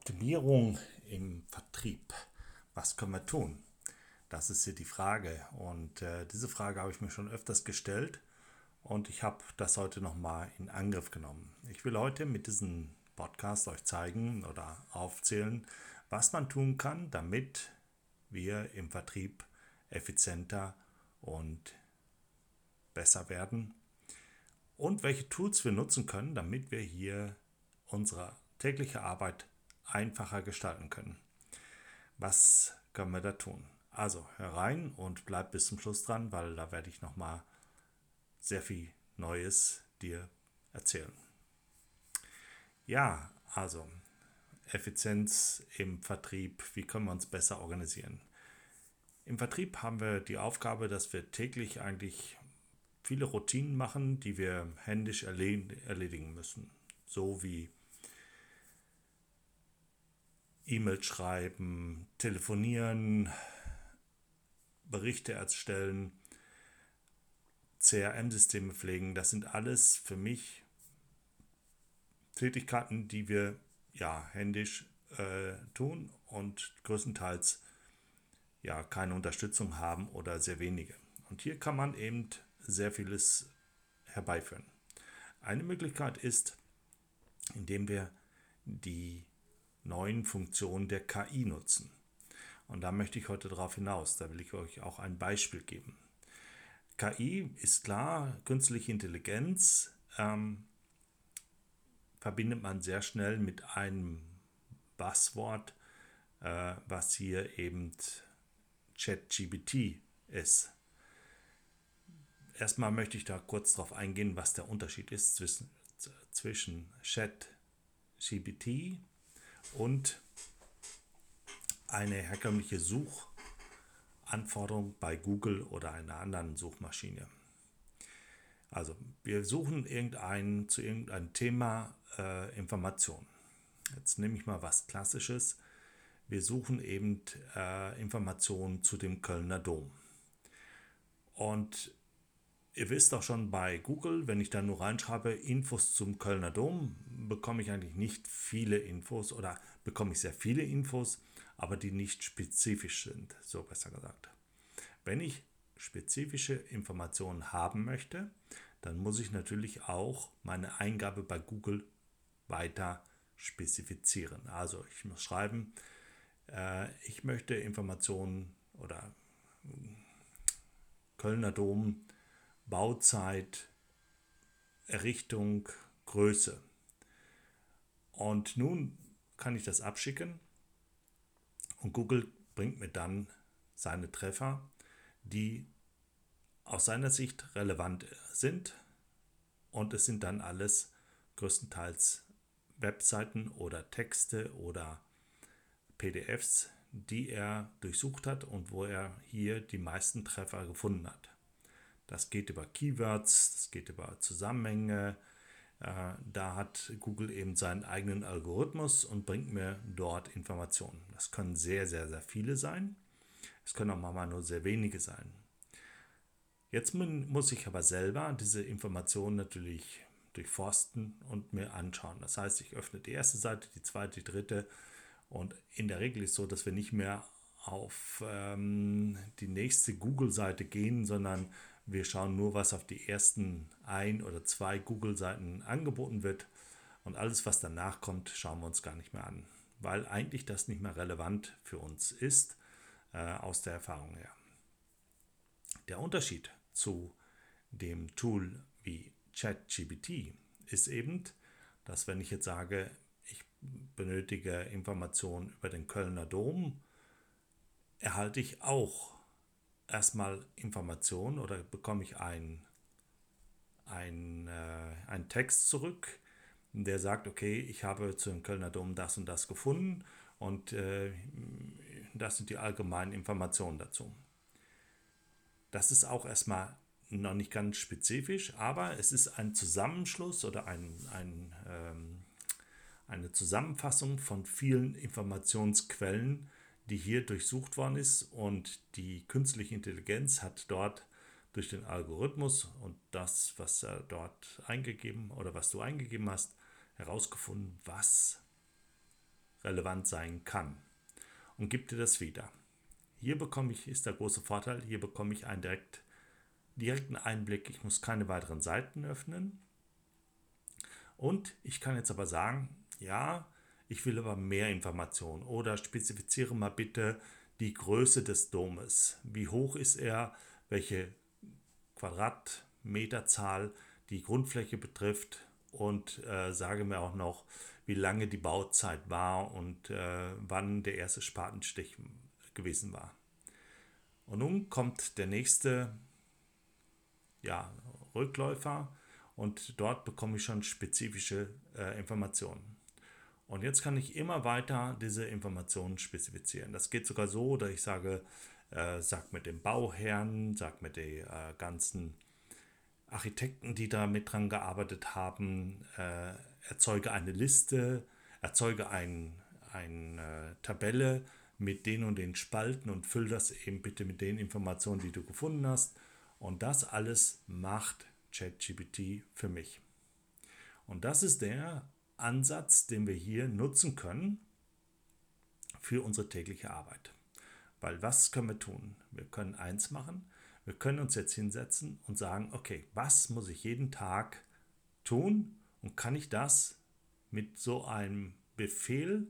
Optimierung im Vertrieb. Was können wir tun? Das ist hier die Frage. Und äh, diese Frage habe ich mir schon öfters gestellt und ich habe das heute nochmal in Angriff genommen. Ich will heute mit diesem Podcast euch zeigen oder aufzählen, was man tun kann, damit wir im Vertrieb effizienter und besser werden und welche Tools wir nutzen können, damit wir hier unsere tägliche Arbeit einfacher gestalten können. Was können wir da tun? Also herein und bleib bis zum Schluss dran, weil da werde ich nochmal sehr viel Neues dir erzählen. Ja, also Effizienz im Vertrieb, wie können wir uns besser organisieren? Im Vertrieb haben wir die Aufgabe, dass wir täglich eigentlich viele Routinen machen, die wir händisch erledigen müssen. So wie E-Mail schreiben, telefonieren, Berichte erstellen, CRM-Systeme pflegen. Das sind alles für mich Tätigkeiten, die wir ja händisch äh, tun und größtenteils ja keine Unterstützung haben oder sehr wenige. Und hier kann man eben sehr vieles herbeiführen. Eine Möglichkeit ist, indem wir die neuen Funktionen der KI nutzen. Und da möchte ich heute darauf hinaus. Da will ich euch auch ein Beispiel geben. KI ist klar, künstliche Intelligenz ähm, verbindet man sehr schnell mit einem Buzzword, äh, was hier eben ChatGPT ist. Erstmal möchte ich da kurz darauf eingehen, was der Unterschied ist zwischen, zwischen ChatGPT und eine herkömmliche Suchanforderung bei Google oder einer anderen Suchmaschine. Also wir suchen irgendein, zu irgendeinem Thema äh, Informationen. Jetzt nehme ich mal was Klassisches. Wir suchen eben äh, Informationen zu dem Kölner Dom. Und Ihr wisst auch schon bei Google, wenn ich da nur reinschreibe Infos zum Kölner Dom, bekomme ich eigentlich nicht viele Infos oder bekomme ich sehr viele Infos, aber die nicht spezifisch sind, so besser gesagt. Wenn ich spezifische Informationen haben möchte, dann muss ich natürlich auch meine Eingabe bei Google weiter spezifizieren. Also ich muss schreiben, äh, ich möchte Informationen oder Kölner Dom Bauzeit, Errichtung, Größe. Und nun kann ich das abschicken und Google bringt mir dann seine Treffer, die aus seiner Sicht relevant sind. Und es sind dann alles größtenteils Webseiten oder Texte oder PDFs, die er durchsucht hat und wo er hier die meisten Treffer gefunden hat. Das geht über Keywords, das geht über Zusammenhänge. Äh, da hat Google eben seinen eigenen Algorithmus und bringt mir dort Informationen. Das können sehr, sehr, sehr viele sein. Es können auch mal nur sehr wenige sein. Jetzt muss ich aber selber diese Informationen natürlich durchforsten und mir anschauen. Das heißt, ich öffne die erste Seite, die zweite, die dritte und in der Regel ist es so, dass wir nicht mehr auf ähm, die nächste Google-Seite gehen, sondern wir schauen nur, was auf die ersten ein oder zwei Google-Seiten angeboten wird. Und alles, was danach kommt, schauen wir uns gar nicht mehr an, weil eigentlich das nicht mehr relevant für uns ist äh, aus der Erfahrung her. Der Unterschied zu dem Tool wie ChatGPT ist eben, dass wenn ich jetzt sage, ich benötige Informationen über den Kölner Dom, erhalte ich auch erstmal Informationen oder bekomme ich einen ein, äh, Text zurück, der sagt, okay, ich habe zu dem Kölner Dom das und das gefunden und äh, das sind die allgemeinen Informationen dazu. Das ist auch erstmal noch nicht ganz spezifisch, aber es ist ein Zusammenschluss oder ein, ein, ähm, eine Zusammenfassung von vielen Informationsquellen, die hier durchsucht worden ist und die künstliche Intelligenz hat dort durch den Algorithmus und das, was er dort eingegeben oder was du eingegeben hast, herausgefunden, was relevant sein kann und gibt dir das wieder. Hier bekomme ich, ist der große Vorteil, hier bekomme ich einen direkt, direkten Einblick. Ich muss keine weiteren Seiten öffnen. Und ich kann jetzt aber sagen, ja, ich will aber mehr Informationen oder spezifiziere mal bitte die Größe des Domes. Wie hoch ist er? Welche Quadratmeterzahl die Grundfläche betrifft? Und äh, sage mir auch noch, wie lange die Bauzeit war und äh, wann der erste Spatenstich gewesen war. Und nun kommt der nächste ja, Rückläufer und dort bekomme ich schon spezifische äh, Informationen. Und jetzt kann ich immer weiter diese Informationen spezifizieren. Das geht sogar so, dass ich sage, äh, sag mit dem Bauherrn, sag mit den äh, ganzen Architekten, die da mit dran gearbeitet haben, äh, erzeuge eine Liste, erzeuge eine ein, äh, Tabelle mit den und den Spalten und füll das eben bitte mit den Informationen, die du gefunden hast. Und das alles macht ChatGPT für mich. Und das ist der Ansatz, den wir hier nutzen können für unsere tägliche Arbeit. Weil was können wir tun? Wir können eins machen. Wir können uns jetzt hinsetzen und sagen, okay, was muss ich jeden Tag tun und kann ich das mit so einem Befehl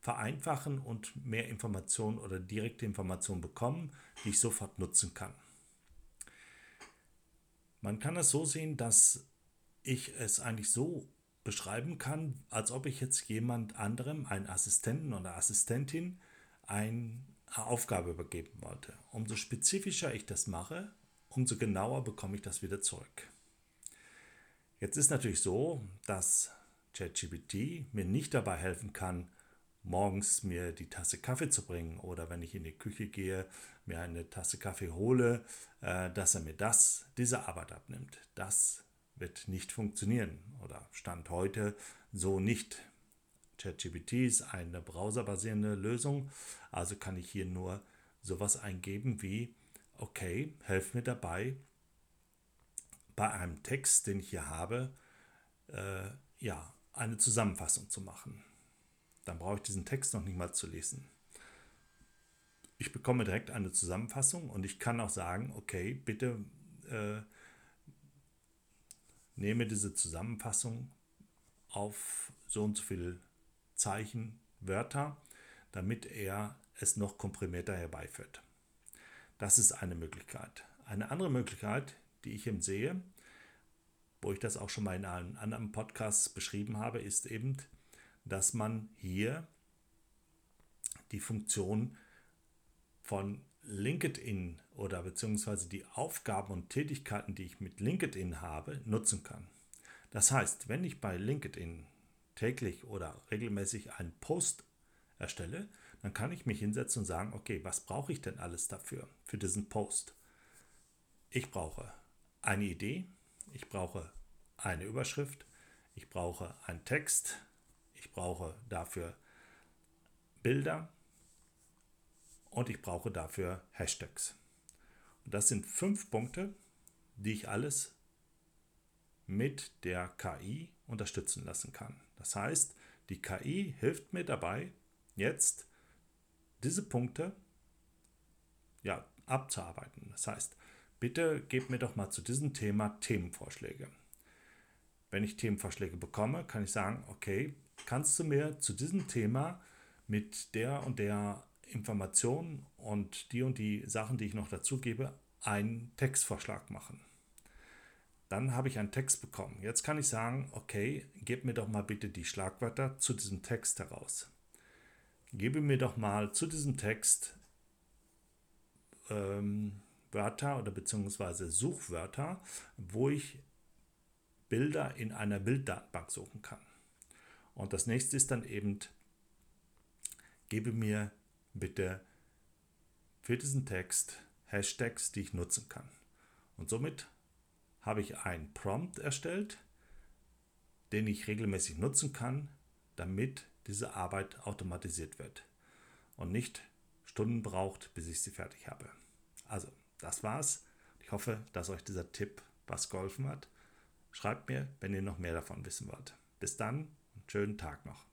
vereinfachen und mehr Informationen oder direkte Informationen bekommen, die ich sofort nutzen kann. Man kann es so sehen, dass ich es eigentlich so beschreiben kann, als ob ich jetzt jemand anderem, einen Assistenten oder Assistentin, eine Aufgabe übergeben wollte. Umso spezifischer ich das mache, umso genauer bekomme ich das wieder zurück. Jetzt ist natürlich so, dass ChatGPT mir nicht dabei helfen kann, morgens mir die Tasse Kaffee zu bringen oder wenn ich in die Küche gehe, mir eine Tasse Kaffee hole, äh, dass er mir das, diese Arbeit abnimmt. Das wird nicht funktionieren oder Stand heute so nicht. ChatGPT ist eine browserbasierende Lösung, also kann ich hier nur sowas eingeben wie, okay, helf mir dabei, bei einem Text, den ich hier habe, äh, ja, eine Zusammenfassung zu machen. Dann brauche ich diesen Text noch nicht mal zu lesen. Ich bekomme direkt eine Zusammenfassung und ich kann auch sagen, okay, bitte äh, nehme diese Zusammenfassung auf so und so viele Zeichen, Wörter, damit er es noch komprimierter herbeiführt. Das ist eine Möglichkeit. Eine andere Möglichkeit, die ich eben sehe, wo ich das auch schon mal in einem anderen Podcast beschrieben habe, ist eben, dass man hier die Funktion von LinkedIn oder beziehungsweise die Aufgaben und Tätigkeiten, die ich mit LinkedIn habe, nutzen kann. Das heißt, wenn ich bei LinkedIn täglich oder regelmäßig einen Post erstelle, dann kann ich mich hinsetzen und sagen, okay, was brauche ich denn alles dafür, für diesen Post? Ich brauche eine Idee, ich brauche eine Überschrift, ich brauche einen Text, ich brauche dafür Bilder und ich brauche dafür Hashtags. Und das sind fünf Punkte, die ich alles mit der KI unterstützen lassen kann. Das heißt, die KI hilft mir dabei, jetzt diese Punkte ja, abzuarbeiten. Das heißt, bitte gebt mir doch mal zu diesem Thema Themenvorschläge. Wenn ich Themenvorschläge bekomme, kann ich sagen, okay, kannst du mir zu diesem Thema mit der und der Information und die und die Sachen, die ich noch dazu gebe, einen Textvorschlag machen. Dann habe ich einen Text bekommen. Jetzt kann ich sagen, okay, gib mir doch mal bitte die Schlagwörter zu diesem Text heraus. Gebe mir doch mal zu diesem Text ähm, Wörter oder beziehungsweise Suchwörter, wo ich Bilder in einer Bilddatenbank suchen kann. Und das nächste ist dann eben, gebe mir bitte für diesen Text Hashtags, die ich nutzen kann. Und somit habe ich einen Prompt erstellt, den ich regelmäßig nutzen kann, damit diese Arbeit automatisiert wird und nicht Stunden braucht, bis ich sie fertig habe. Also, das war's. Ich hoffe, dass euch dieser Tipp was geholfen hat. Schreibt mir, wenn ihr noch mehr davon wissen wollt. Bis dann und schönen Tag noch.